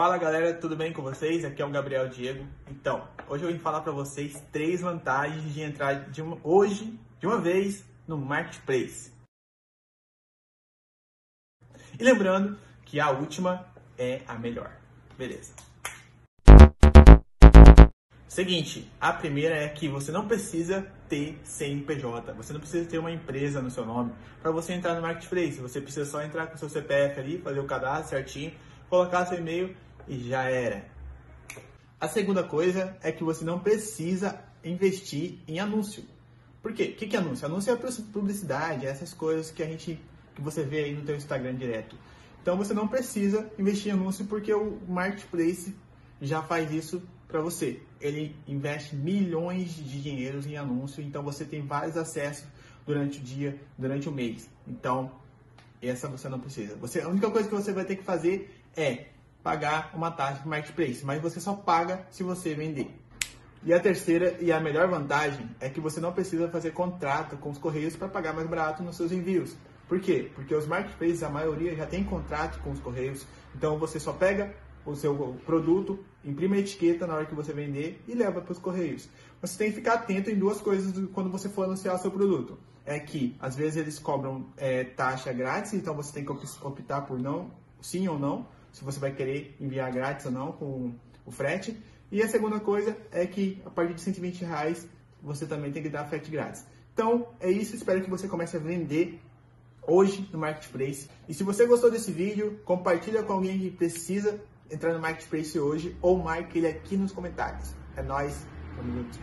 Fala galera, tudo bem com vocês? Aqui é o Gabriel Diego. Então, hoje eu vim falar para vocês três vantagens de entrar de uma, hoje, de uma vez, no Marketplace. E lembrando que a última é a melhor. Beleza. Seguinte, a primeira é que você não precisa ter CNPJ, você não precisa ter uma empresa no seu nome para você entrar no Marketplace. Você precisa só entrar com seu CPF ali, fazer o cadastro certinho, colocar seu e-mail e já era. A segunda coisa é que você não precisa investir em anúncio. Por quê? O que é anúncio? Anúncio é publicidade, essas coisas que a gente que você vê aí no teu Instagram direto. Então você não precisa investir em anúncio porque o marketplace já faz isso para você. Ele investe milhões de dinheiros em anúncio, então você tem vários acessos durante o dia, durante o mês. Então, essa você não precisa. Você, a única coisa que você vai ter que fazer é pagar uma taxa de marketplace, mas você só paga se você vender. E a terceira e a melhor vantagem é que você não precisa fazer contrato com os correios para pagar mais barato nos seus envios. Por quê? Porque os marketplaces, a maioria já tem contrato com os correios, então você só pega o seu produto, imprime a etiqueta na hora que você vender e leva para os correios. Você tem que ficar atento em duas coisas quando você for anunciar seu produto. É que às vezes eles cobram é, taxa grátis, então você tem que optar por não, sim ou não se você vai querer enviar grátis ou não com o frete. E a segunda coisa é que a partir de 120 reais você também tem que dar frete grátis. Então é isso, espero que você comece a vender hoje no Marketplace. E se você gostou desse vídeo, compartilha com alguém que precisa entrar no Marketplace hoje ou marque ele aqui nos comentários. É nóis, tamo junto.